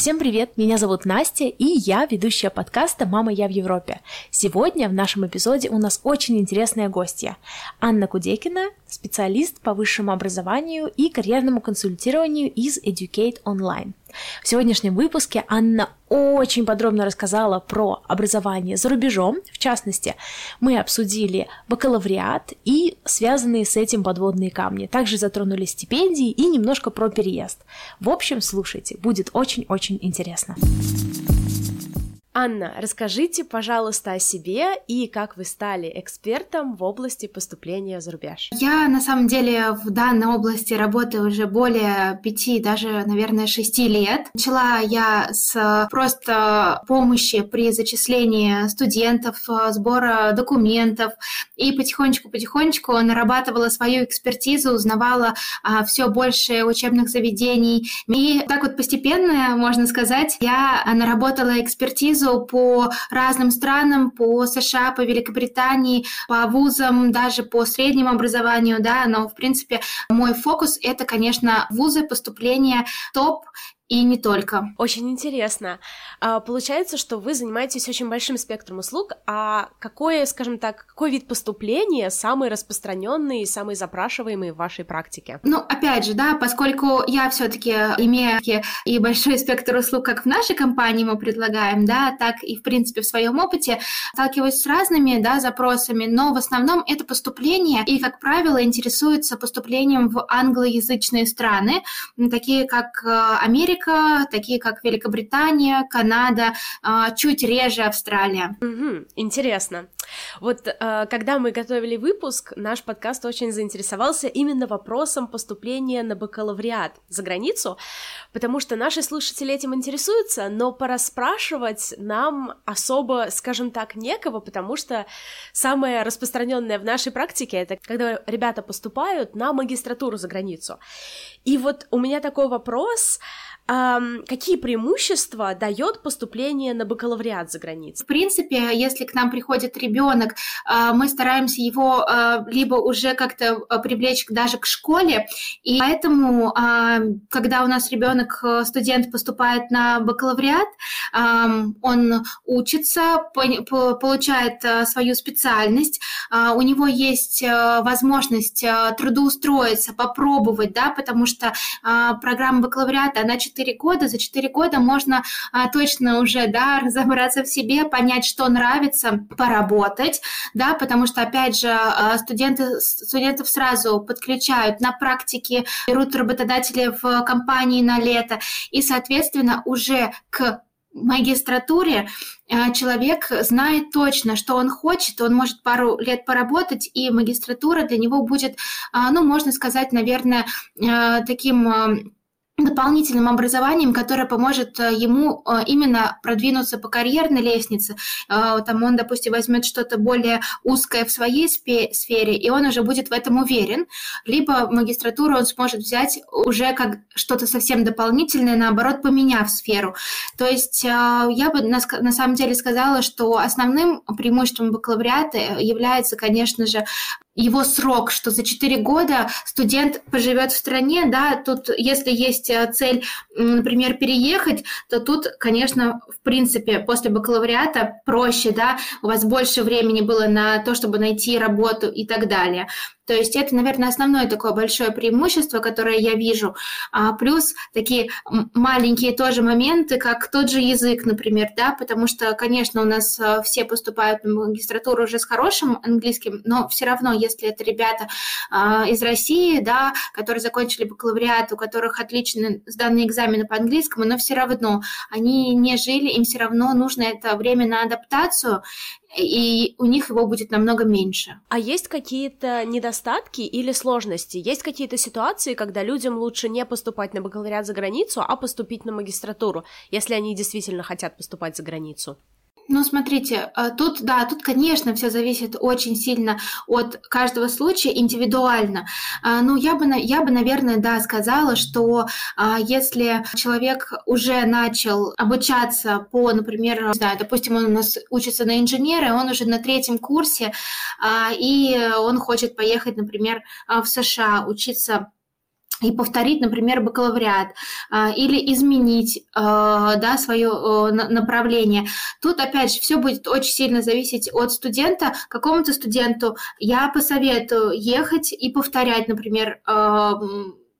Всем привет, меня зовут Настя, и я ведущая подкаста «Мама, я в Европе». Сегодня в нашем эпизоде у нас очень интересная гостья. Анна Кудекина, специалист по высшему образованию и карьерному консультированию из Educate Online. В сегодняшнем выпуске Анна очень подробно рассказала про образование за рубежом. В частности, мы обсудили бакалавриат и связанные с этим подводные камни. Также затронули стипендии и немножко про переезд. В общем, слушайте, будет очень-очень интересно. Анна, расскажите, пожалуйста, о себе и как вы стали экспертом в области поступления за рубеж. Я, на самом деле, в данной области работаю уже более пяти, даже, наверное, шести лет. Начала я с просто помощи при зачислении студентов, сбора документов, и потихонечку-потихонечку нарабатывала свою экспертизу, узнавала а, все больше учебных заведений. И так вот постепенно, можно сказать, я наработала экспертизу экспертизу по разным странам, по США, по Великобритании, по вузам, даже по среднему образованию, да, но, в принципе, мой фокус — это, конечно, вузы, поступления топ и не только. Очень интересно. А, получается, что вы занимаетесь очень большим спектром услуг, а какой, скажем так, какой вид поступления самый распространенный и самый запрашиваемый в вашей практике? Ну, опять же, да, поскольку я все-таки имею и большой спектр услуг, как в нашей компании мы предлагаем, да, так и, в принципе, в своем опыте, сталкиваюсь с разными, да, запросами, но в основном это поступление, и, как правило, интересуются поступлением в англоязычные страны, такие как э, Америка, Америка, такие как Великобритания, Канада, а, чуть реже Австралия. Угу, интересно. Вот э, когда мы готовили выпуск, наш подкаст очень заинтересовался именно вопросом поступления на бакалавриат за границу, потому что наши слушатели этим интересуются, но пораспрашивать нам особо, скажем так, некого, потому что самое распространенное в нашей практике это когда ребята поступают на магистратуру за границу. И вот у меня такой вопрос, какие преимущества дает поступление на бакалавриат за границей? В принципе, если к нам приходит ребенок, а, мы стараемся его а, либо уже как-то а, привлечь даже к школе, и поэтому, когда у нас ребенок, э, студент поступает на бакалавриат, он учится, получает свою специальность, у него есть э, возможность э, трудоустроиться, попробовать, да, потому что программа бакалавриата, она 4 4 года, за 4 года можно точно уже, да, разобраться в себе, понять, что нравится, поработать, да, потому что, опять же, а, студенты, студентов сразу подключают на практике, берут работодатели в компании на лето, и, соответственно, уже к магистратуре а, человек знает точно, что он хочет, он может пару лет поработать, и магистратура для него будет, а, ну, можно сказать, наверное, таким дополнительным образованием, которое поможет э, ему э, именно продвинуться по карьерной лестнице. Э, там он, допустим, возьмет что-то более узкое в своей сфере, и он уже будет в этом уверен. Либо магистратуру он сможет взять уже как что-то совсем дополнительное, наоборот, поменяв сферу. То есть я бы на самом деле сказала, что основным преимуществом бакалавриата является, конечно же, его срок, что за 4 года студент поживет в стране, да, тут, если есть э, цель, например, переехать, то тут, конечно, в принципе, после бакалавриата проще, да, у вас больше времени было на то, чтобы найти работу и так далее. То есть это, наверное, основное такое большое преимущество, которое я вижу. А, плюс такие маленькие тоже моменты, как тот же язык, например, да, потому что, конечно, у нас а, все поступают на магистратуру уже с хорошим английским, но все равно, если это ребята а, из России, да, которые закончили бакалавриат, у которых отлично сданные экзамены по английскому, но все равно они не жили, им все равно нужно это время на адаптацию, и у них его будет намного меньше. А есть какие-то недостатки или сложности? Есть какие-то ситуации, когда людям лучше не поступать на бакалавриат за границу, а поступить на магистратуру, если они действительно хотят поступать за границу? Ну, смотрите, а, тут, да, тут, конечно, все зависит очень сильно от каждого случая, индивидуально. А, ну, я бы, я бы, наверное, да, сказала, что а, если человек уже начал обучаться по, например, не знаю, допустим, он у нас учится на инженера, он уже на третьем курсе, и он хочет поехать, например, в США учиться и повторить, например, бакалавриат а, или изменить а, да, свое направление. Тут, опять же, все будет очень сильно зависеть от студента. Какому-то студенту я посоветую ехать и повторять, например, а,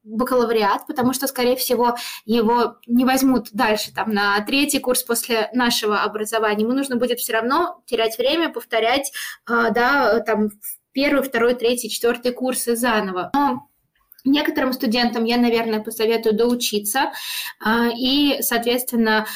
бакалавриат, потому что, скорее всего, его не возьмут дальше, там, на третий курс после нашего образования. Ему нужно будет все равно терять время, повторять, да, там, первый, второй, третий, четвертый курсы заново. Но Некоторым студентам я, наверное, посоветую доучиться а, и, соответственно,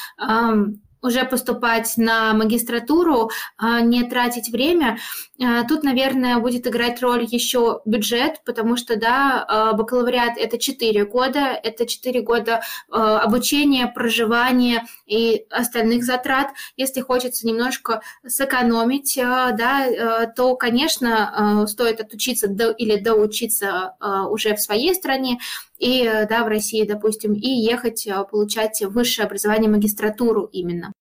уже поступать на магистратуру, а, не тратить время. А, тут, наверное, будет играть роль еще бюджет, потому что, да, бакалавриат – это 4 года, это 4 года обучения, проживания и остальных затрат. Если хочется немножко сэкономить, да, то, конечно, стоит отучиться или доучиться уже в своей стране, и да, в России, допустим, и ехать получать высшее образование, магистратуру именно.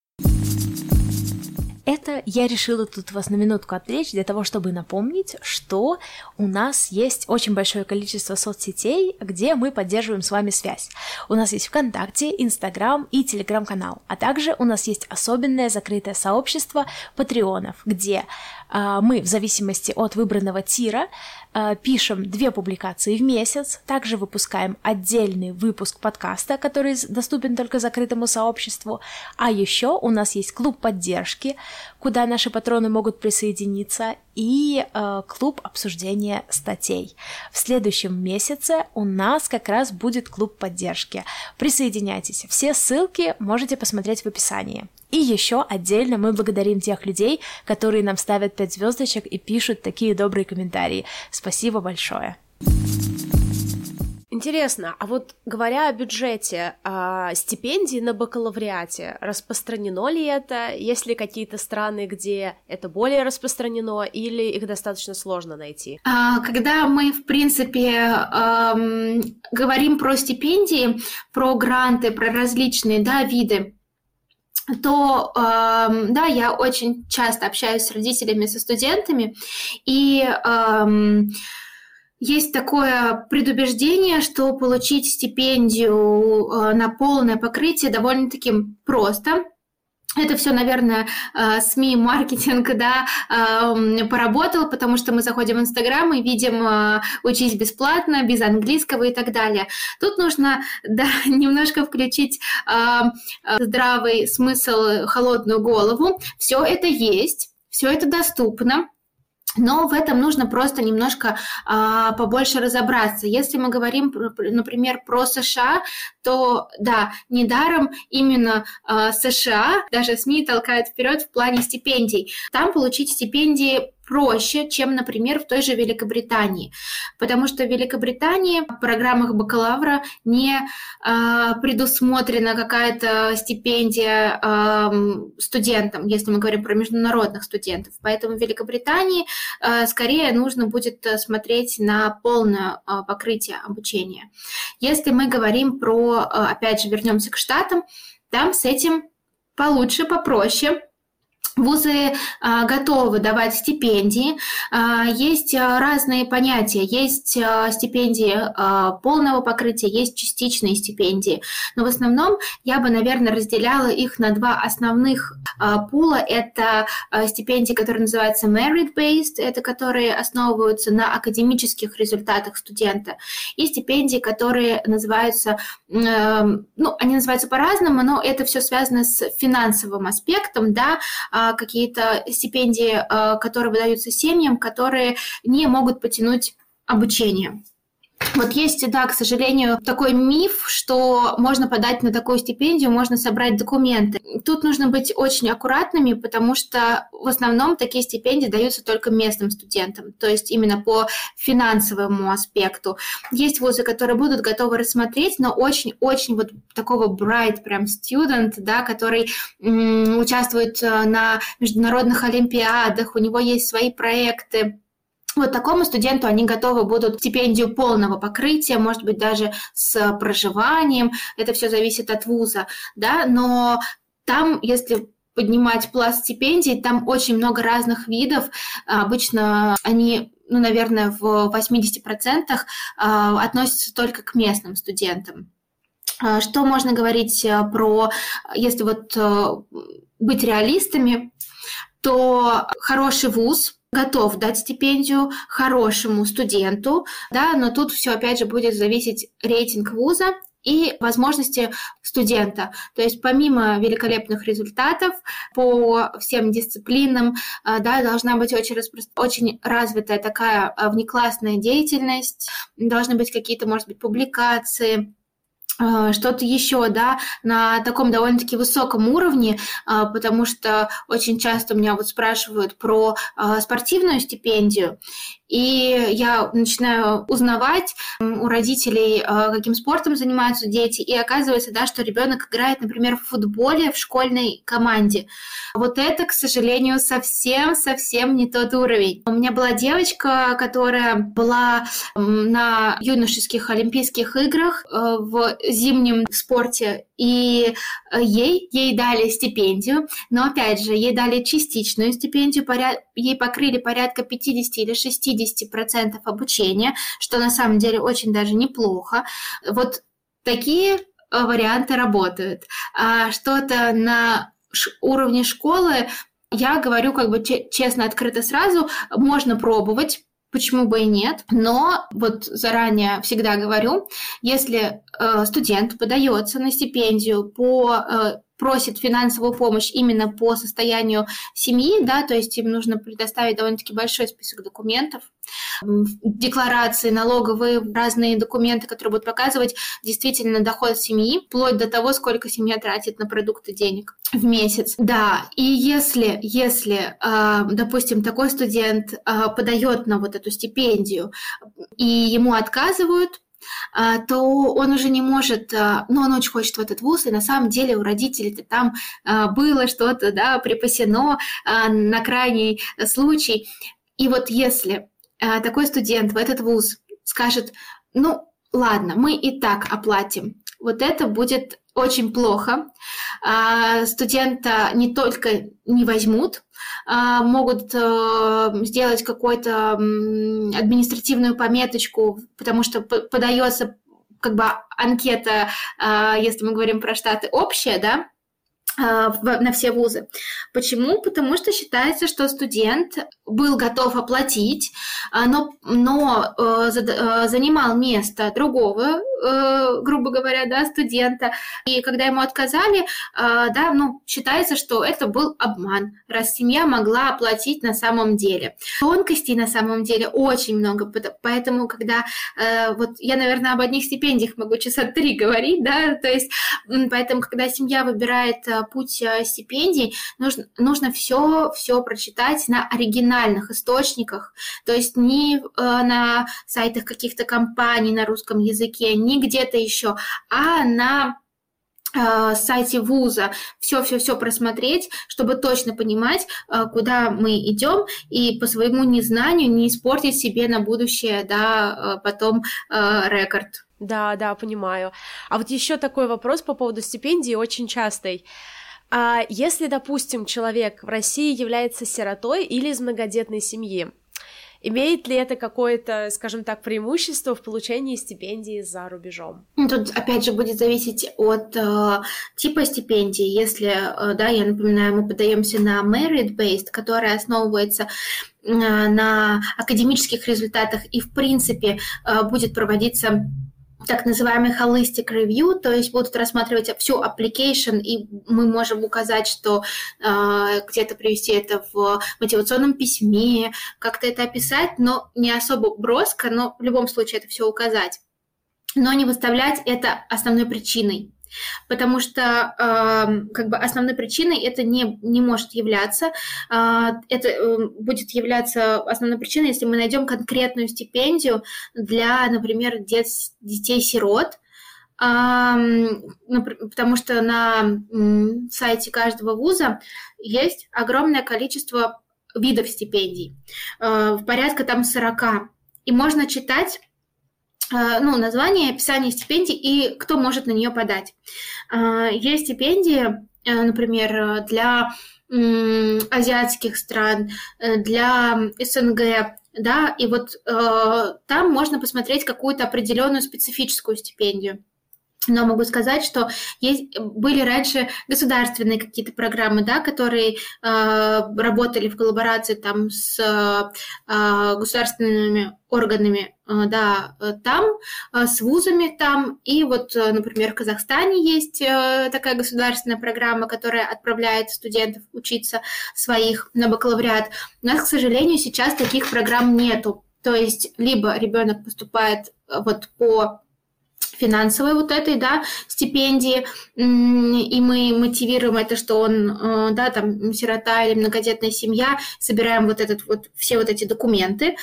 Это я решила тут вас на минутку отвлечь для того, чтобы напомнить, что у нас есть очень большое количество соцсетей, где мы поддерживаем с вами связь. У нас есть ВКонтакте, Инстаграм и Телеграм-канал, а также у нас есть особенное закрытое сообщество патреонов, где мы в зависимости от выбранного тира Э, пишем две публикации в месяц, также выпускаем отдельный выпуск подкаста, который доступен только закрытому сообществу, а еще у нас есть клуб поддержки, куда наши патроны могут присоединиться, и э, клуб обсуждения статей. В следующем месяце у нас как раз будет клуб поддержки. Присоединяйтесь. Все ссылки можете посмотреть в описании. И еще отдельно мы благодарим тех людей, которые нам ставят 5 звездочек и пишут такие добрые комментарии. Спасибо большое. Интересно, а вот говоря о бюджете, а, стипендии на бакалавриате, распространено ли это? Есть ли какие-то страны, где это более распространено, или их достаточно сложно найти? А, когда мы, в принципе, эм, говорим про стипендии, про гранты, про различные да, виды, то э, да, я очень часто общаюсь с родителями, со студентами, и э, есть такое предубеждение, что получить стипендию э, на полное покрытие довольно-таки просто. Это все, наверное, э, СМИ, маркетинг, да, эм, поработал, потому что мы заходим в Инстаграм и видим э, «учись бесплатно», без английского и так далее. Тут нужно, да, немножко включить здравый смысл, холодную голову. Все это есть, все это доступно. Но в этом нужно просто немножко а, побольше разобраться. Если мы говорим, например, про США, то да, недаром именно а, США, даже СМИ толкают вперед в плане стипендий. Там получить стипендии проще, чем, например, в той же Великобритании. Потому что в Великобритании в программах бакалавра не э, предусмотрена какая-то стипендия э, студентам, если мы говорим про международных студентов. Поэтому в Великобритании э, скорее нужно будет смотреть на полное э, покрытие обучения. Если мы говорим про, э, опять же, вернемся к Штатам, там с этим получше, попроще. Вузы а, готовы давать стипендии. А, есть а, разные понятия. Есть стипендии полного покрытия, есть частичные стипендии. Но в основном я бы, наверное, разделяла их на два основных пула. Это стипендии, которые называются merit-based, это которые основываются на академических результатах студента. И стипендии, которые называются, ну, они называются по-разному, но это все связано с финансовым аспектом, да, какие-то стипендии, а, которые выдаются семьям, которые не могут потянуть обучение. Вот есть, да, к сожалению, такой миф, что можно подать на такую стипендию, можно собрать документы. Тут нужно быть очень аккуратными, потому что в основном такие стипендии даются только местным студентам, то есть именно по финансовому аспекту. Есть вузы, которые будут готовы рассмотреть, но очень-очень вот такого bright прям student, да, который м- участвует э, на международных олимпиадах, у него есть свои проекты, вот такому студенту они готовы будут стипендию полного покрытия, может быть, даже с проживанием. Это все зависит от вуза, да, но там, если поднимать пласт стипендий, там очень много разных видов. Обычно они ну, наверное, в 80% относится только к местным студентам. Что можно говорить про, если вот быть реалистами, то хороший вуз готов дать стипендию хорошему студенту, да, но тут все опять же будет зависеть рейтинг вуза и возможности студента. То есть помимо великолепных результатов по всем дисциплинам, э, да, должна быть очень, очень развитая такая э, внеклассная деятельность, должны быть какие-то, может быть, публикации, что-то еще, да, на таком довольно-таки высоком уровне, э, потому что очень часто меня вот спрашивают про э, спортивную стипендию, и я начинаю узнавать у родителей, каким спортом занимаются дети, и оказывается, да, что ребенок играет, например, в футболе в школьной команде. Вот это, к сожалению, совсем-совсем не тот уровень. У меня была девочка, которая была на юношеских Олимпийских играх в зимнем спорте, и э, ей, ей дали стипендию, но опять же, ей дали частичную стипендию, поряд, ей покрыли порядка 50 или 60 процентов обучения, что на самом деле очень даже неплохо. Вот такие э, варианты работают. А что-то на уровне школы я говорю как бы честно, открыто сразу, можно пробовать, почему бы и нет. Но вот заранее всегда говорю, если э, студент подается на стипендию по э, просит финансовую помощь именно по состоянию семьи, да, то есть им нужно предоставить довольно-таки большой список документов, декларации, налоговые, разные документы, которые будут показывать действительно доход семьи, вплоть до того, сколько семья тратит на продукты денег в месяц. Да, и если, если, а, допустим, такой студент а, подает на вот эту стипендию, и ему отказывают, то он уже не может, а, ну, он очень хочет в этот вуз, и на самом деле у родителей-то там а, было что-то, да, припасено на крайний случай. И вот если такой студент в этот вуз скажет, ну, ладно, мы и так оплатим, вот это будет очень плохо. Студента не только не возьмут, а, могут э, сделать какую-то административную пометочку, потому что подается как бы анкета, а, если мы говорим про штаты, общая, да, а, на все вузы. Почему? Потому что считается, что студент был готов оплатить, но, но э, э, занимал место другого, э, грубо говоря, да, студента. И когда ему отказали, да, ну, считается, что это был обман, раз семья могла оплатить на самом деле. Тонкостей на самом деле очень много, поэтому когда вот я, наверное, об одних стипендиях могу часа три говорить, да, то есть поэтому, когда семья выбирает путь э, стипендий, нужно, нужно все, все прочитать на оригинальных источниках, то есть не э, на сайтах каких-то компаний на русском языке, не где-то еще, а на э, сайте вуза все-все-все просмотреть, чтобы точно понимать, куда мы идем, и по своему незнанию не испортить себе на будущее, да, потом рекорд. Да, да, понимаю. А вот еще такой вопрос по поводу стипендии очень частый. А если, допустим, человек в России является сиротой или из многодетной семьи, Имеет ли это какое-то, скажем так, преимущество в получении стипендии за рубежом? Ну, тут, опять же, будет зависеть от э, типа стипендии. Если, э, да, я напоминаю, мы подаемся на merit-based, которая основывается э, на академических результатах и, в принципе, э, будет проводиться так называемый holistic review, то есть будут рассматривать всю application, и мы можем указать, что э, где-то привести это в мотивационном письме, как-то это описать, но не особо броско, но в любом случае это все указать. Но не выставлять это основной причиной потому что э, как бы основной причиной это не, не может являться. Э, это э, будет являться основной причиной, если мы найдем конкретную стипендию для, например, дет, детей-сирот, потому что на сайте каждого вуза есть огромное количество видов стипендий, э, в порядка там 40. И можно читать ну, название, описание стипендий и кто может на нее подать. Э, есть стипендии, э, например, для азиатских стран, для СНГ, да, и вот э, там можно посмотреть какую-то определенную специфическую стипендию. Но могу сказать, что есть, были раньше государственные какие-то программы, да, которые э, работали в коллаборации там с э, государственными органами, э, да, там, э, с вузами там. И вот, э, например, в Казахстане есть э, такая государственная программа, которая отправляет студентов учиться своих на бакалавриат. У нас, к сожалению, сейчас таких программ нету. То есть либо ребенок поступает э, вот по финансовой вот этой, да, стипендии, и мы мотивируем это, что он, э, да, там, сирота или многодетная семья, собираем вот этот вот, все вот эти документы,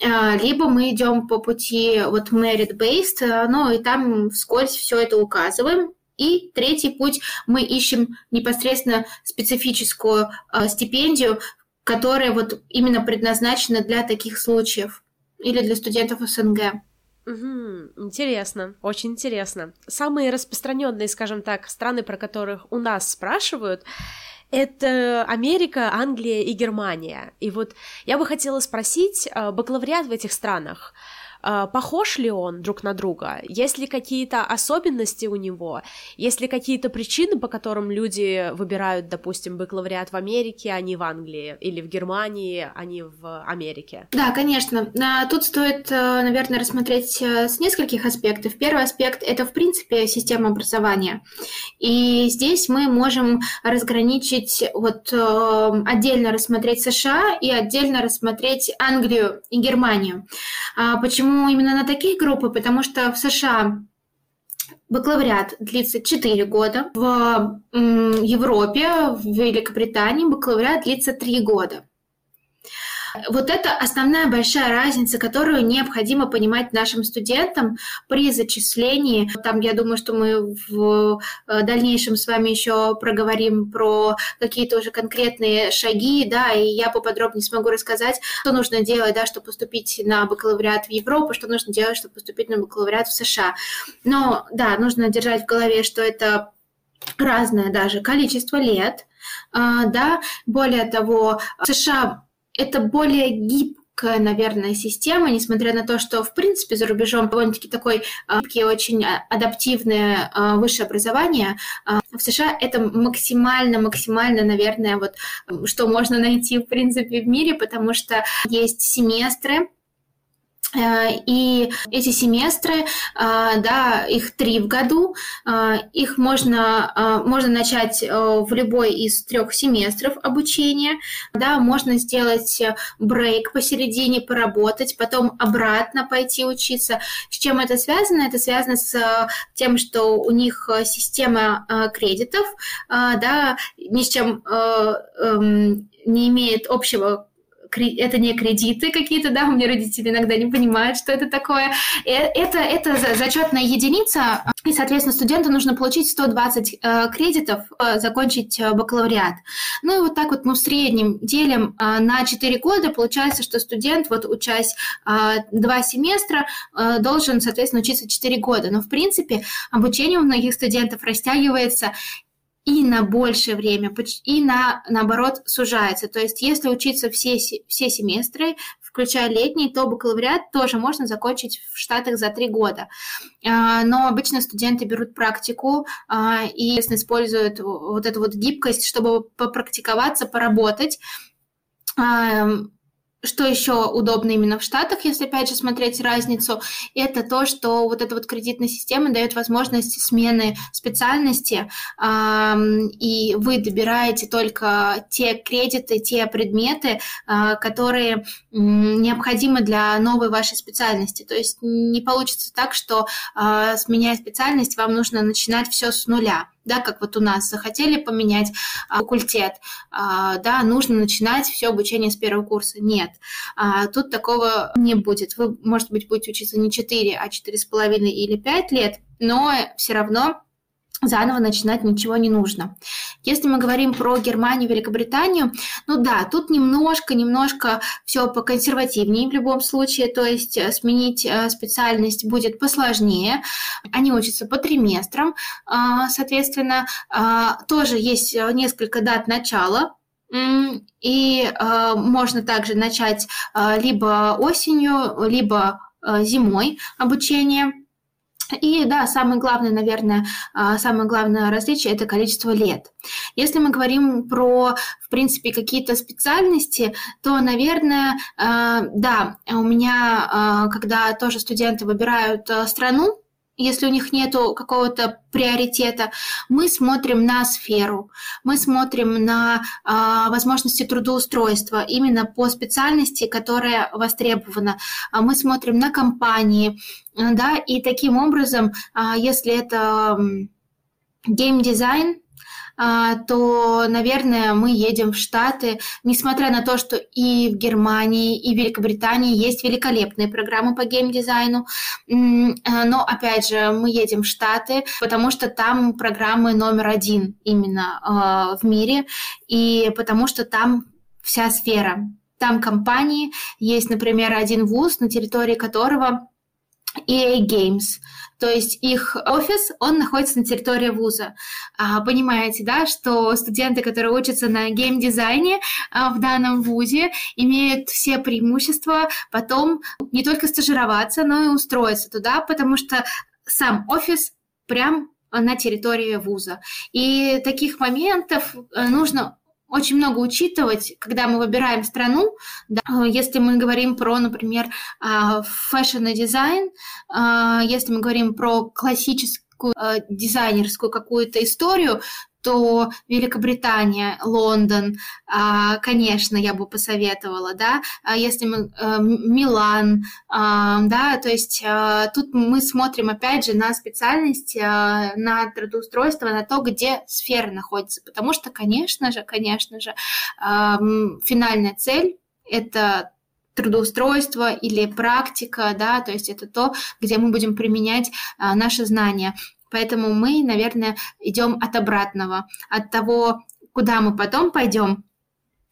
э, либо мы идем по пути вот merit-based, э, ну, и там вскользь все это указываем, и третий путь мы ищем непосредственно специфическую стипендию, которая вот именно предназначена для таких случаев или для студентов СНГ. Угу, интересно, очень интересно. Самые распространенные, скажем так, страны, про которых у нас спрашивают, это Америка, Англия и Германия. И вот я бы хотела спросить, а, бакалавриат в этих странах, похож ли он друг на друга? Есть ли какие-то особенности у него? Есть ли какие-то причины, по которым люди выбирают, допустим, бакалавриат в Америке, а не в Англии, или в Германии, а не в Америке? Да, конечно. А, тут стоит, э, наверное, рассмотреть э, с нескольких аспектов. Первый аспект – это, в принципе, система образования. И здесь мы можем разграничить, вот э, отдельно рассмотреть США и отдельно рассмотреть Англию и Германию. А почему именно на такие группы? Потому что в США бакалавриат длится 4 года, в Европе, в Великобритании бакалавриат длится 3 года. Вот это основная большая разница, которую необходимо понимать нашим студентам при зачислении. Там, я думаю, что мы в э, дальнейшем с вами еще проговорим про какие-то уже конкретные шаги, да, и я поподробнее смогу рассказать, что нужно делать, да, чтобы поступить на бакалавриат в Европу, что нужно делать, чтобы поступить на бакалавриат в США. Но, да, нужно держать в голове, что это разное даже количество лет, а, да, более того, США это более гибкая, наверное, система, несмотря на то, что, в принципе, за рубежом довольно-таки такой а, гибкий, очень а, адаптивное а, высшее образование. В США это максимально, максимально, наверное, вот что можно найти, в принципе, в мире, потому что есть семестры, и эти семестры, э, да, их три в году, э, их можно, можно начать в любой из трех семестров обучения, да, можно сделать брейк посередине, поработать, потом обратно пойти учиться. С чем это связано? Это связано с тем, что у них система кредитов, да, ни с чем эм, не имеет общего это не кредиты какие-то, да, у меня родители иногда не понимают, что это такое. Э, это, это зачетная единица, и, соответственно, студенту нужно получить 120 э, кредитов, э, закончить бакалавриат. Ну и вот так вот мы в среднем делим на 4 года, получается, что студент, вот учась э, 2 семестра, должен, соответственно, учиться 4 года. Но, в принципе, обучение у многих студентов растягивается и на большее время, и на, наоборот, сужается. То есть если учиться все, все семестры, включая летний, то бакалавриат тоже можно закончить в Штатах за три года. А, но обычно студенты берут практику а, и, используют вот эту вот гибкость, чтобы попрактиковаться, поработать что еще удобно именно в Штатах, если опять же смотреть разницу, это то, что вот эта вот кредитная система дает возможность смены специальности, и вы добираете только те кредиты, те предметы, а, которые необходимы для новой вашей специальности. То есть не получится так, что а, сменяя специальность, вам нужно начинать все с нуля да, как вот у нас захотели поменять а, факультет, а, да, нужно начинать все обучение с первого курса. Нет, а, тут такого не будет. Вы, может быть, будете учиться не 4, а 4,5 или 5 лет, но все равно заново начинать ничего не нужно. Если мы говорим про Германию, Великобританию, ну да, тут немножко, немножко все поконсервативнее в любом случае, то есть э, сменить э, специальность будет посложнее. Они учатся по триместрам, а, соответственно, а, тоже есть несколько дат начала И э, можно также начать э, либо осенью, либо э, зимой обучение. И да, самое главное, наверное, самое главное различие – это количество лет. Если мы говорим про, в принципе, какие-то специальности, то, наверное, да, у меня, когда тоже студенты выбирают страну, если у них нет какого-то приоритета, мы смотрим на сферу, мы смотрим на э, возможности трудоустройства именно по специальности, которая востребована. А мы смотрим на компании, да, и таким образом, э, если это геймдизайн, то, наверное, мы едем в Штаты, несмотря на то, что и в Германии, и в Великобритании есть великолепные программы по геймдизайну, а, но, опять же, мы едем в Штаты, потому что там программы номер один именно а, в мире, и потому что там вся сфера. Там компании, есть, например, один вуз, на территории которого EA Games. То есть их офис, он находится на территории вуза. А, понимаете, да, что студенты, которые учатся на геймдизайне а, в данном вузе, имеют все преимущества потом не только стажироваться, но и устроиться туда, потому что сам офис прям на территории вуза. И таких моментов э, нужно очень много учитывать, когда мы выбираем страну. Да, если мы говорим про, например, а, fashion и дизайн, а, если мы говорим про классическую а, дизайнерскую какую-то историю, то Великобритания, Лондон, а, конечно, я бы посоветовала, да, а если мы э, Милан, а, да, то есть тут мы смотрим опять же на специальность, на трудоустройство, на то, где сфера находится, потому что, конечно же, конечно же, финальная цель это трудоустройство или практика, да, то есть это то, где мы будем применять а, наши знания. Поэтому мы, наверное, идем от обратного, от того, куда мы потом пойдем,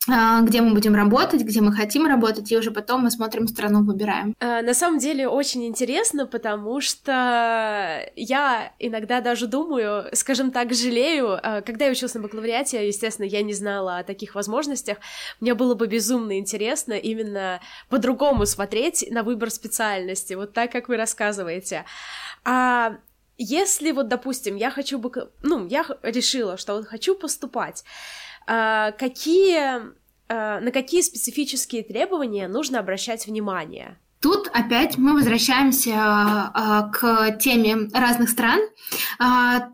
где мы будем работать, где мы хотим работать, и уже потом мы смотрим страну, выбираем. А, на самом деле очень интересно, потому что я иногда даже думаю, скажем так, жалею. А, когда я училась на бакалавриате, естественно, я не знала о таких возможностях. Мне было бы безумно интересно именно по-другому смотреть на выбор специальности, вот так, как вы рассказываете. А если вот, допустим, я хочу бы, ну, я решила, что вот хочу поступать, а, какие, а, на какие специфические требования нужно обращать внимание? Тут опять мы возвращаемся а, к теме разных стран.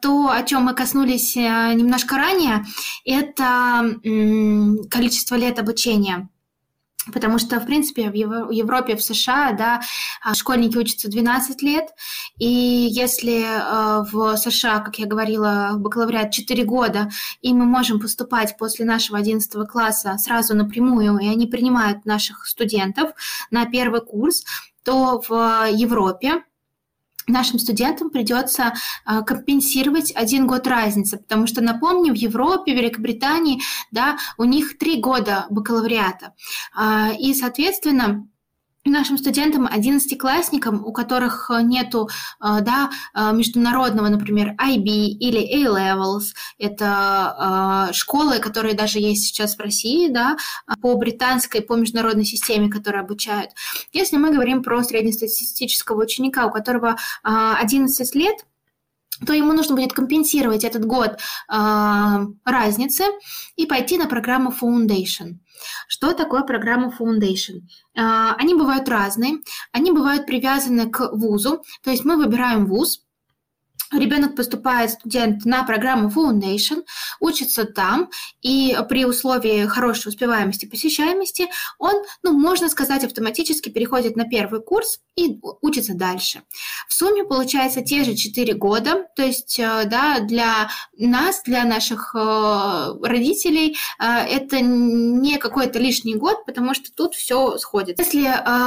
То, о чем мы коснулись э, немножко ранее, это количество лет обучения. Потому что, в принципе, в Европе, в США, да, а, школьники учатся 12 лет, и если э, в США, как я говорила, бакалавриат 4 года, и мы можем поступать после нашего 11 класса сразу напрямую, и они принимают наших студентов на первый курс, то в Европе нашим студентам придется а, компенсировать один год разницы, потому что, напомню, в Европе, Великобритании, да, у них три года бакалавриата. А, и, соответственно, нашим студентам, одиннадцатиклассникам, у которых э, нету э, да, э, международного, например, IB или A-Levels, это школы, которые даже есть сейчас в России, да, по британской, по международной системе, которые обучают. Если мы говорим про среднестатистического ученика, у которого 11 лет, то ему нужно будет компенсировать этот год э, разницы и пойти на программу Foundation. Что такое программа Foundation? Э, они бывают разные, они бывают привязаны к вузу, то есть мы выбираем вуз, Ребенок поступает, студент, на программу Foundation, учится там, и при условии хорошей успеваемости, посещаемости, он, ну, можно сказать, автоматически переходит на первый курс и учится дальше. В сумме получается те же 4 года, то есть, э, да, для нас, для наших э, родителей, э, это не какой-то лишний год, потому что тут все сходит. Если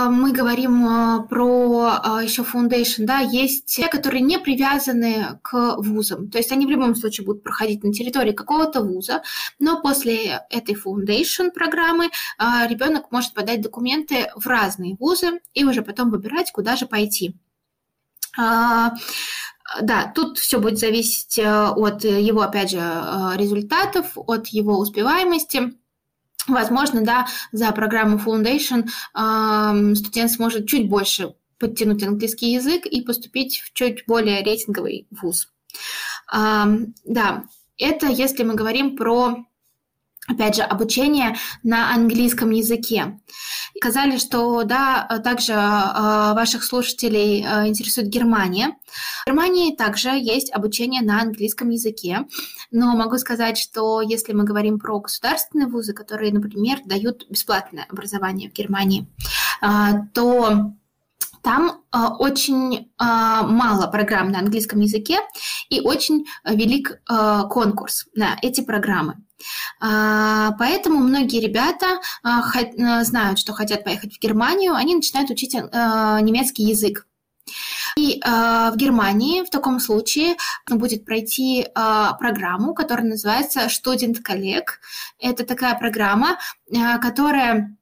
мы говорим про еще Foundation, да, есть те, которые не привязаны к вузам. То есть они в любом случае будут проходить на территории какого-то вуза, но после этой foundation программы ребенок может подать документы в разные вузы и уже потом выбирать, куда же пойти. А, да, тут все будет зависеть э, от его, опять же, э, результатов, от его успеваемости. Возможно, да, за программу Foundation э, студент сможет чуть больше подтянуть английский язык и поступить в чуть более рейтинговый вуз. Э, да, это если мы говорим про опять же, обучение на английском языке. Сказали, что да, также э, ваших слушателей э, интересует Германия. В Германии также есть обучение на английском языке, но могу сказать, что если мы говорим про государственные вузы, которые, например, дают бесплатное образование в Германии, э, то там э, очень э, мало программ на английском языке и очень велик э, конкурс на эти программы. А, поэтому многие ребята а, знают, что хотят поехать в Германию, они начинают учить а, немецкий язык. И э, в Германии в таком случае будет пройти э, программу, которая называется Student Colleg. Это такая программа, э, которая,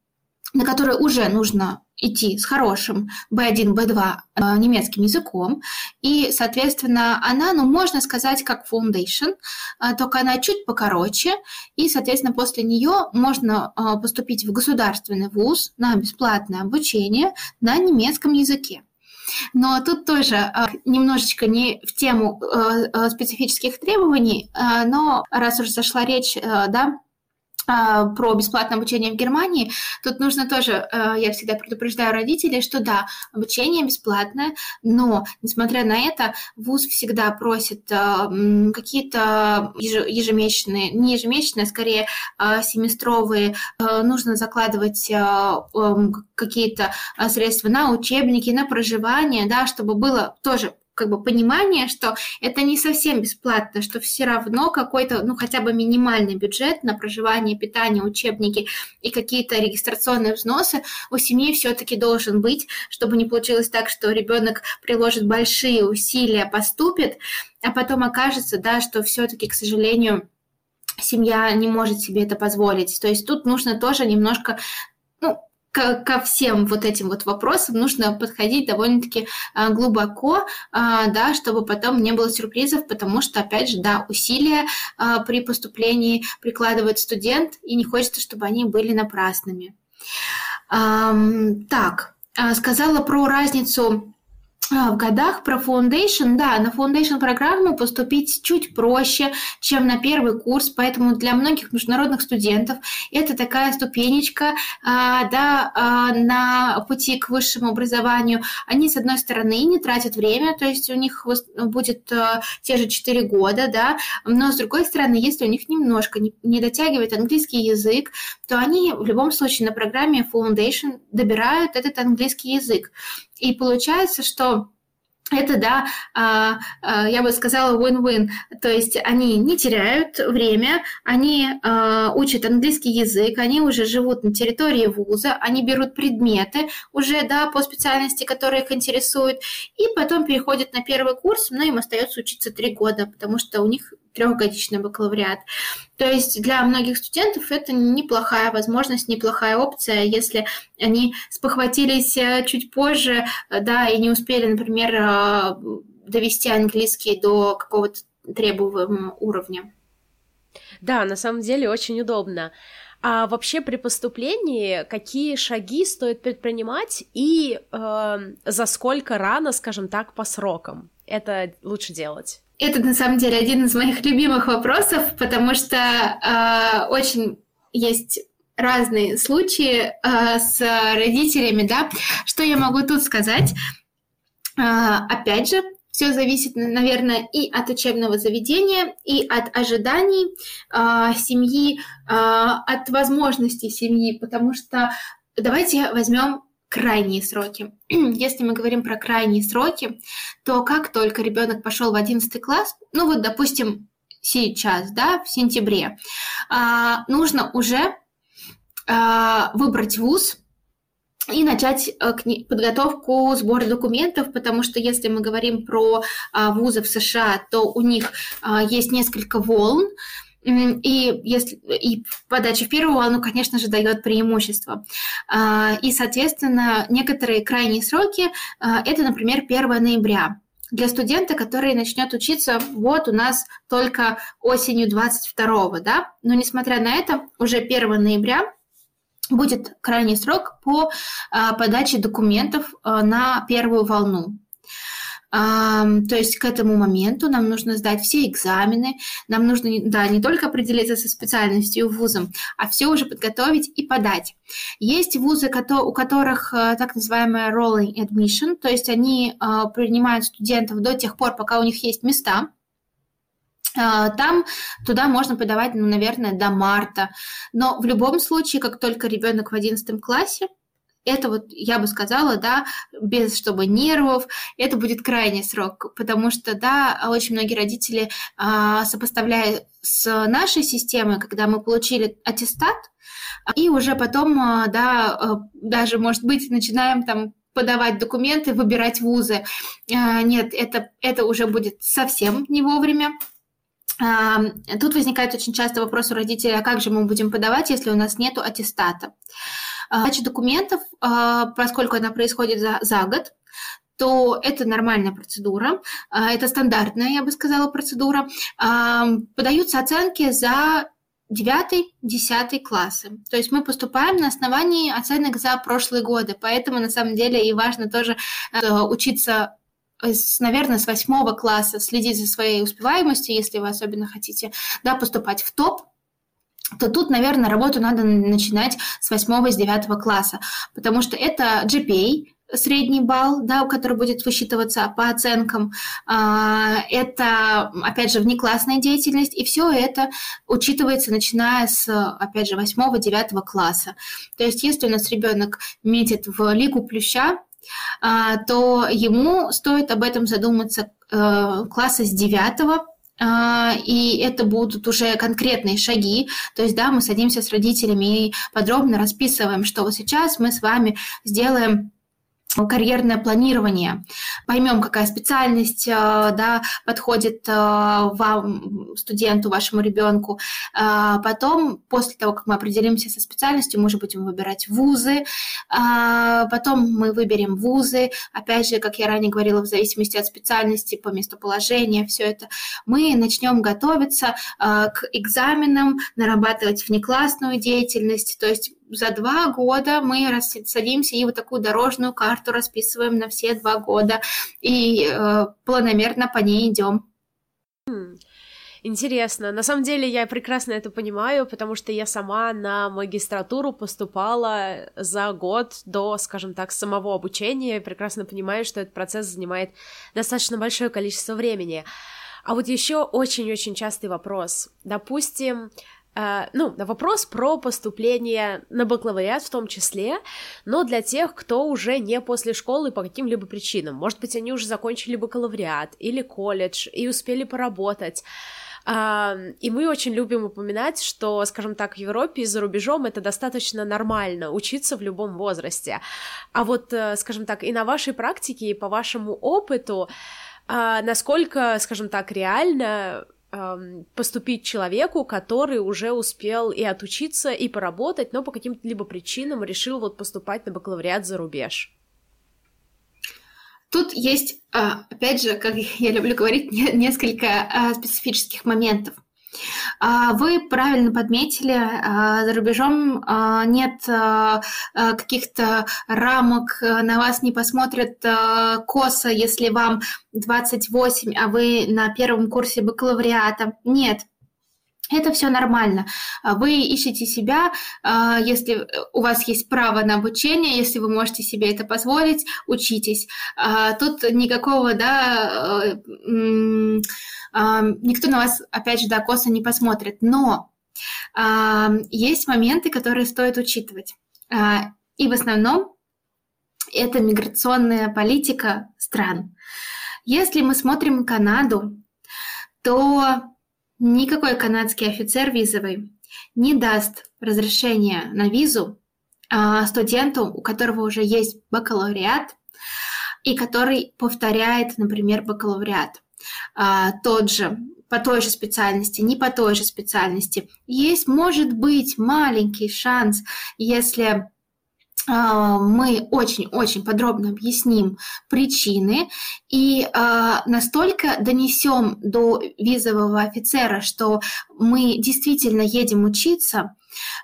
на которой уже нужно идти с хорошим B1, B2 э, немецким языком. И, соответственно, она, ну, можно сказать, как foundation, э, только она чуть покороче. И, соответственно, после нее можно э, поступить в государственный вуз на бесплатное обучение на немецком языке. Но тут тоже немножечко не в тему специфических требований, но раз уже зашла речь, да, про бесплатное обучение в Германии, тут нужно тоже, э, я всегда предупреждаю родителей, что да, обучение бесплатное, но, несмотря на это, ВУЗ всегда просит э, какие-то ежемесячные, не ежемесячные, а скорее э, семестровые, нужно закладывать какие-то средства на учебники, на проживание, да, чтобы было тоже как бы понимание, что это не совсем бесплатно, что все равно какой-то, ну, хотя бы минимальный бюджет на проживание, питание, учебники и какие-то регистрационные взносы у семьи все-таки должен быть, чтобы не получилось так, что ребенок приложит большие усилия, поступит, а потом окажется, да, что все-таки, к сожалению, семья не может себе это позволить. То есть тут нужно тоже немножко ну, ко всем вот этим вот вопросам нужно подходить довольно-таки а, глубоко, а, да, чтобы потом не было сюрпризов, потому что, опять же, да, усилия а, при поступлении прикладывает студент, и не хочется, чтобы они были напрасными. Так, сказала про разницу в годах про Foundation, да, на Foundation программу поступить чуть проще, чем на первый курс, поэтому для многих международных студентов это такая ступенечка, а, да, а, на пути к высшему образованию. Они, с одной стороны, не тратят время, то есть у них будет те же 4 года, да, но с другой стороны, если у них немножко не дотягивает английский язык, то они в любом случае на программе Foundation добирают этот английский язык. И получается, что это, да, а, а, я бы сказала win-win. То есть они не теряют время, они а, учат английский язык, они уже живут на территории вуза, они берут предметы уже, да, по специальности, которые их интересуют, и потом переходят на первый курс, но им остается учиться три года, потому что у них трехгодичный бакалавриат. То есть для многих студентов это неплохая возможность, неплохая опция, если они спохватились э, чуть позже, э, да, и не успели, например, э, довести английский до какого-то требуемого уровня. Да, на самом деле очень удобно. А вообще при поступлении какие шаги стоит предпринимать и э, за сколько рано, скажем так, по срокам это лучше делать? Это на самом деле один из моих любимых вопросов, потому что э, очень есть разные случаи э, с родителями, да. Что я могу тут сказать? Э, опять же, все зависит, наверное, и от учебного заведения, и от ожиданий э, семьи, э, от возможностей семьи, потому что давайте возьмем крайние сроки. Если мы говорим про крайние сроки, то как только ребенок пошел в 11 класс, ну вот, допустим, сейчас, да, в сентябре, а, нужно уже а, выбрать вуз, и начать а, подготовку сбора документов, потому что если мы говорим про а, вузы в США, то у них есть несколько волн, и, если, и подача в первую волну, конечно же, дает преимущество. А, и, соответственно, некоторые крайние сроки, а, это, например, 1 ноября. для студента, который начнет учиться вот у нас только осенью 22 да, но несмотря на это, уже 1 ноября будет крайний срок по а, подаче документов на первую волну. То есть к этому моменту нам нужно сдать все экзамены, нам нужно да, не только определиться со специальностью вузом, а все уже подготовить и подать. Есть вузы, у которых э, так называемая rolling admission, то есть они э, принимают студентов до тех пор, пока у них есть места, а, там туда можно подавать, ну, наверное, до марта. Но в любом случае, как только ребенок в 11 классе, это вот, я бы сказала, да, без чтобы нервов, это будет крайний срок, потому что, да, очень многие родители, а, сопоставляя с нашей системой, когда мы получили аттестат, и уже потом, а, да, даже, может быть, начинаем там подавать документы, выбирать вузы. Нет, это, это уже будет совсем не вовремя. Тут возникает очень часто вопрос у родителей, а как же мы будем подавать, если у нас нет аттестата? Подача документов, а, поскольку она происходит за, за год, то это нормальная процедура, а, это стандартная, я бы сказала, процедура. Подаются оценки за 9-10 классы. То есть мы поступаем на основании оценок за прошлые годы, поэтому на самом деле и важно тоже э, учиться наверное, с восьмого класса следить за своей успеваемостью, если вы особенно хотите да, поступать в топ, то тут, наверное, работу надо начинать с восьмого, с девятого класса, потому что это GPA, средний балл, да, который будет высчитываться по оценкам. А, это, опять же, внеклассная деятельность, и все это учитывается, начиная с, опять же, восьмого, девятого класса. То есть, если у нас ребенок метит в лигу плюща, а, то ему стоит об этом задуматься э, класса с девятого а, и это будут уже конкретные шаги. То есть, да, мы садимся с родителями и подробно расписываем, что вот сейчас мы с вами сделаем карьерное планирование, поймем, какая специальность э, да, подходит э, вам, студенту, вашему ребенку. Э, потом, после того, как мы определимся со специальностью, мы уже будем выбирать вузы. Потом мы выберем вузы. Опять же, как я ранее говорила, в зависимости от специальности, по местоположению, все это. Мы начнем готовиться к экзаменам, нарабатывать внеклассную деятельность. То есть за два года мы садимся и вот такую дорожную карту расписываем на все два года и э, планомерно по ней идем. Хм, интересно. На самом деле я прекрасно это понимаю, потому что я сама на магистратуру поступала за год до, скажем так, самого обучения. Прекрасно понимаю, что этот процесс занимает достаточно большое количество времени. А вот еще очень-очень частый вопрос. Допустим, Uh, ну, на вопрос про поступление на бакалавриат в том числе, но для тех, кто уже не после школы по каким-либо причинам. Может быть, они уже закончили бакалавриат или колледж и успели поработать. Uh, и мы очень любим упоминать, что, скажем так, в Европе и за рубежом это достаточно нормально учиться в любом возрасте. А вот, uh, скажем так, и на вашей практике, и по вашему опыту, насколько, скажем так, реально поступить человеку, который уже успел и отучиться, и поработать, но по каким-то либо причинам решил вот поступать на бакалавриат за рубеж? Тут есть, а, опять же, как я люблю говорить, несколько а, специфических моментов. А, вы правильно подметили, а, за рубежом а, нет каких-то рамок, на вас не посмотрят косо, если вам 28, а вы на первом курсе бакалавриата. Нет, это все нормально. Вы ищете себя, если у вас есть право на обучение, если вы можете себе это позволить, учитесь. Тут никакого, да, никто на вас, опять же, да, косо не посмотрит. Но есть моменты, которые стоит учитывать. А, и в основном это миграционная политика стран. Если мы смотрим Канаду, то никакой канадский офицер визовый не даст разрешение на визу а, студенту, у которого уже есть бакалавриат и который повторяет, например, бакалавриат а, тот же, по той же специальности, не по той же специальности. Есть, может быть, маленький шанс, если мы очень-очень подробно объясним причины и э, настолько донесем до визового офицера, что мы действительно едем учиться,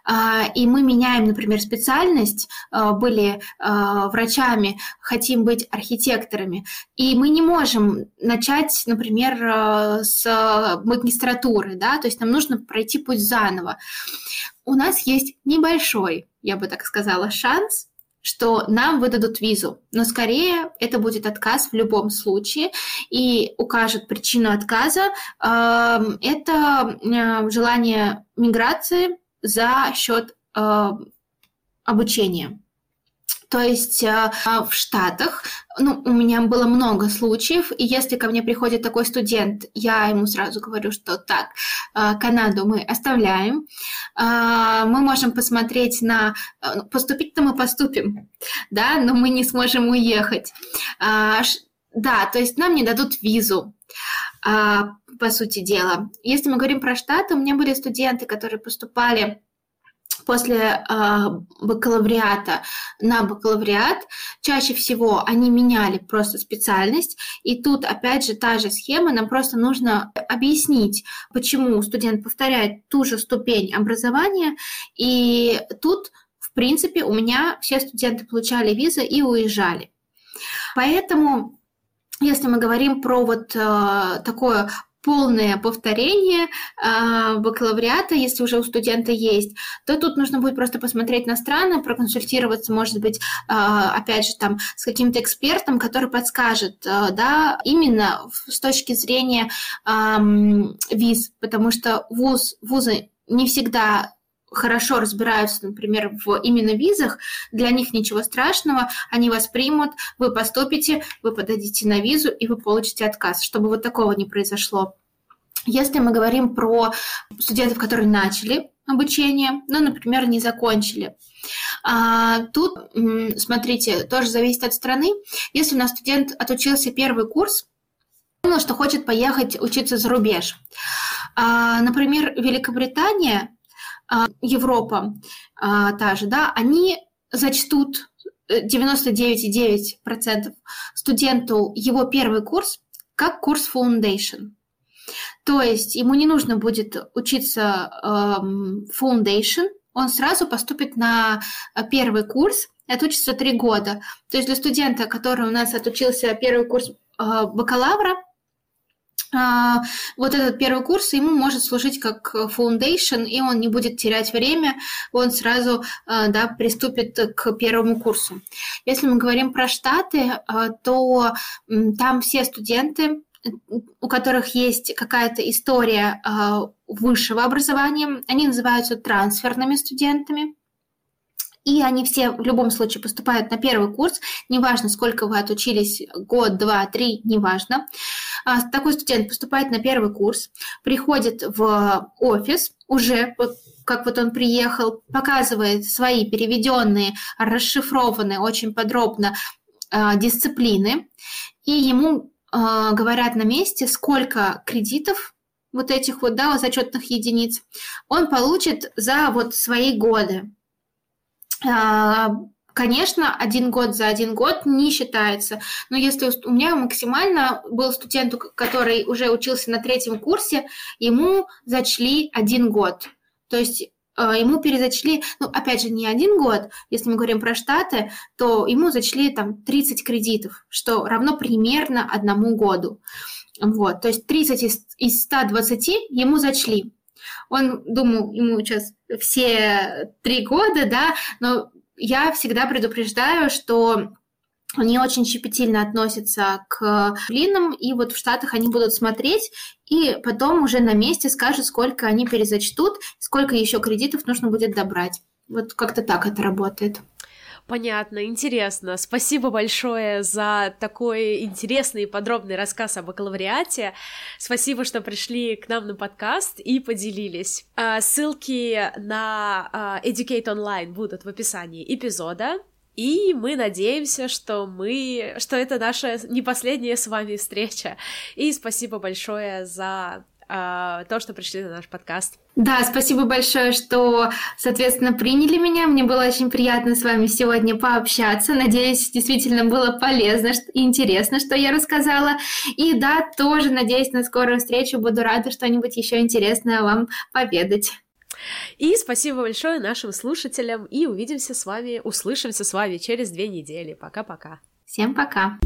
э, и мы меняем, например, специальность, были врачами, хотим быть архитекторами, и мы не можем начать, например, с магистратуры, да, то есть нам нужно пройти путь заново. У нас есть небольшой я бы так сказала, шанс, что нам выдадут визу. Но скорее это будет отказ в любом случае и укажет причину отказа. Эм, это э, желание миграции за счет э, обучения. То есть э, в Штатах, ну, у меня было много случаев, и если ко мне приходит такой студент, я ему сразу говорю, что так, э, Канаду мы оставляем, э, мы можем посмотреть на... Ну, поступить-то мы поступим, да, но мы не сможем уехать. Да, то есть нам не дадут визу по сути дела. Если мы говорим про Штаты, у меня были студенты, которые поступали после э, бакалавриата на бакалавриат, чаще всего они меняли просто специальность, и тут опять же та же схема, нам просто нужно объяснить, почему студент повторяет ту же ступень образования, и тут, в принципе, у меня все студенты получали визы и уезжали. Поэтому если мы говорим про вот э, такое полное повторение э, бакалавриата, если уже у студента есть, то тут нужно будет просто посмотреть на страны, проконсультироваться, может быть, э, опять же, там, с каким-то экспертом, который подскажет, э, да, именно с точки зрения э, виз, потому что вуз, вузы не всегда хорошо разбираются, например, в именно визах, для них ничего страшного, они вас примут, вы поступите, вы подадите на визу, и вы получите отказ, чтобы вот такого не произошло. Если мы говорим про студентов, которые начали обучение, но, например, не закончили, а, Тут, смотрите, тоже зависит от страны. Если у нас студент отучился первый курс, понял, что хочет поехать учиться за рубеж. А, например, Великобритания Европа а, та же, да, они зачтут 99,9% студенту его первый курс как курс Foundation. То есть ему не нужно будет учиться эм, Foundation, он сразу поступит на первый курс, отучится три года. То есть для студента, который у нас отучился первый курс э, бакалавра, а, вот этот первый курс ему может служить как foundation, и он не будет терять время, он сразу а, да, приступит к первому курсу. Если мы говорим про Штаты, а, то там все студенты, у которых есть какая-то история высшего образования, они называются трансферными студентами и они все в любом случае поступают на первый курс, неважно, сколько вы отучились, год, два, три, неважно. А, такой студент поступает на первый курс, приходит в офис, уже как вот он приехал, показывает свои переведенные, расшифрованные очень подробно а, дисциплины, и ему а, говорят на месте, сколько кредитов вот этих вот, да, зачетных единиц он получит за вот свои годы. А, конечно, один год за один год не считается. Но если у меня максимально был студент, который уже учился на третьем курсе, ему зачли один год. То есть а, ему перезачли, ну, опять же, не один год, если мы говорим про Штаты, то ему зачли там 30 кредитов, что равно примерно одному году. Вот, то есть 30 из, из 120 ему зачли. Он думал, ему сейчас все три года, да, но я всегда предупреждаю, что они очень щепетильно относятся к блинам, и вот в Штатах они будут смотреть, и потом уже на месте скажут, сколько они перезачтут, сколько еще кредитов нужно будет добрать. Вот как-то так это работает. Понятно, интересно. Спасибо большое за такой интересный и подробный рассказ о бакалавриате. Спасибо, что пришли к нам на подкаст и поделились. А, ссылки на а, Educate Online будут в описании эпизода. И мы надеемся, что мы, что это наша не последняя с вами встреча. И спасибо большое за то, что пришли на наш подкаст. Да, спасибо большое, что, соответственно, приняли меня. Мне было очень приятно с вами сегодня пообщаться. Надеюсь, действительно было полезно и интересно, что я рассказала. И да, тоже надеюсь на скорую встречу. Буду рада что-нибудь еще интересное вам поведать. И спасибо большое нашим слушателям. И увидимся с вами, услышимся с вами через две недели. Пока-пока. Всем пока.